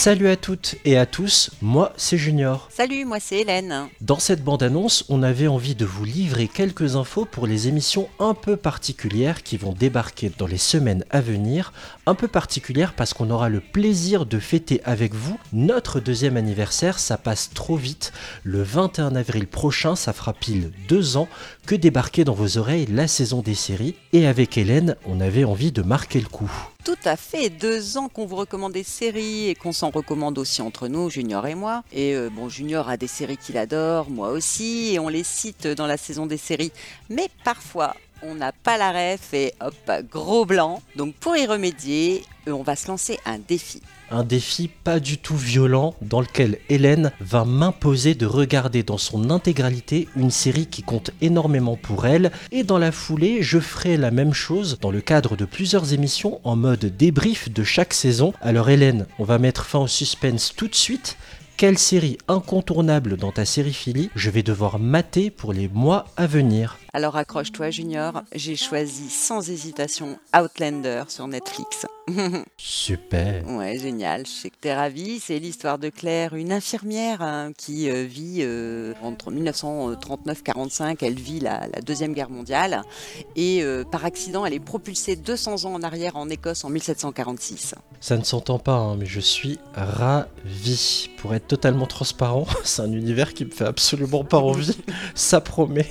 Salut à toutes et à tous, moi c'est Junior. Salut, moi c'est Hélène. Dans cette bande-annonce, on avait envie de vous livrer quelques infos pour les émissions un peu particulières qui vont débarquer dans les semaines à venir. Un peu particulières parce qu'on aura le plaisir de fêter avec vous notre deuxième anniversaire, ça passe trop vite. Le 21 avril prochain, ça fera pile deux ans que débarquer dans vos oreilles la saison des séries. Et avec Hélène, on avait envie de marquer le coup. Tout à fait, deux ans qu'on vous recommande des séries et qu'on s'en recommande aussi entre nous, Junior et moi. Et euh, bon, Junior a des séries qu'il adore, moi aussi, et on les cite dans la saison des séries. Mais parfois, on n'a pas la ref et hop, gros blanc. Donc pour y remédier, on va se lancer un défi. Un défi pas du tout violent dans lequel Hélène va m'imposer de regarder dans son intégralité une série qui compte énormément pour elle et dans la foulée je ferai la même chose dans le cadre de plusieurs émissions en mode débrief de chaque saison. Alors Hélène, on va mettre fin au suspense tout de suite. Quelle série incontournable dans ta série Philly je vais devoir mater pour les mois à venir Alors accroche-toi Junior, j'ai choisi sans hésitation Outlander sur Netflix. Super. Ouais, génial. Je sais que t'es ravi. C'est l'histoire de Claire, une infirmière hein, qui euh, vit euh, entre 1939-45. Elle vit la, Deuxième Guerre mondiale. Et euh, par accident, elle est propulsée 200 ans en arrière en Écosse en 1746. Ça ne s'entend pas, hein, mais je suis ravi. Pour être totalement transparent, c'est un univers qui me fait absolument pas envie. Ça promet.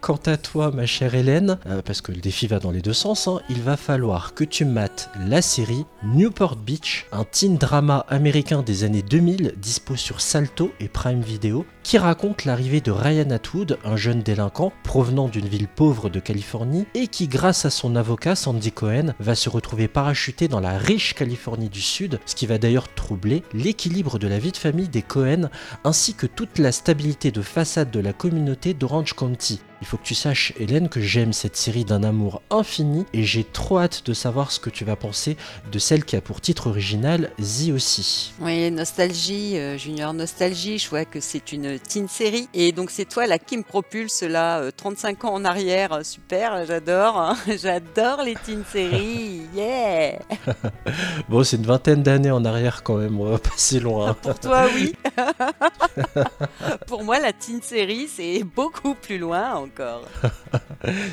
Quant à toi, ma chère Hélène, parce que le défi va dans les deux sens, hein, il va falloir que tu mates la série Newport Beach, un teen drama américain des années 2000 dispo sur Salto et Prime Video, qui raconte l'arrivée de Ryan Atwood, un jeune délinquant provenant d'une ville pauvre de Californie et qui, grâce à son avocat Sandy Cohen, va se retrouver parachuté dans la riche Californie du Sud, ce qui va d'ailleurs troubler l'équilibre de la vie de famille des Cohen ainsi que toute la stabilité de façade de la communauté d'Orange County. Il faut que tu saches, Hélène, que j'aime cette série d'un amour infini et j'ai trop hâte de savoir ce que tu vas penser de celle qui a pour titre original The aussi. Oui, nostalgie, euh, Junior Nostalgie, je vois que c'est une teen série et donc c'est toi là qui me propulse là 35 euh, ans en arrière, super, j'adore, hein. j'adore les teen séries, yeah Bon, c'est une vingtaine d'années en arrière quand même, on va pas si loin. pour toi, oui. pour moi, la teen série, c'est beaucoup plus loin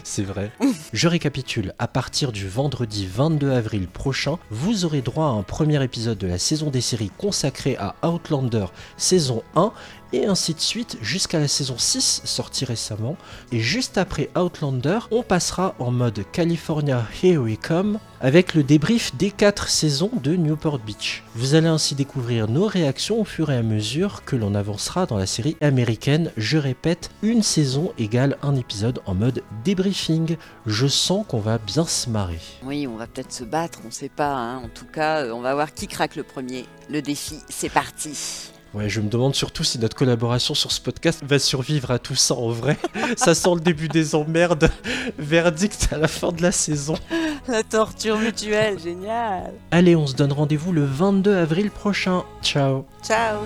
C'est vrai. Je récapitule, à partir du vendredi 22 avril prochain, vous aurez droit à un premier épisode de la saison des séries consacrée à Outlander saison 1 et ainsi de suite jusqu'à la saison 6 sortie récemment. Et juste après Outlander, on passera en mode California Here We Come avec le débrief des 4 saisons de Newport Beach. Vous allez ainsi découvrir nos réactions au fur et à mesure que l'on avancera dans la série américaine. Je répète, une saison égale un épisode en mode débriefing. Je sens qu'on va bien se marrer. Oui, on va peut-être se battre, on sait pas. Hein. En tout cas, euh, on va voir qui craque le premier. Le défi, c'est parti. Ouais, je me demande surtout si notre collaboration sur ce podcast va survivre à tout ça en vrai. ça sent le début des emmerdes. Verdict à la fin de la saison. La torture mutuelle, génial. Allez, on se donne rendez-vous le 22 avril prochain. Ciao. Ciao.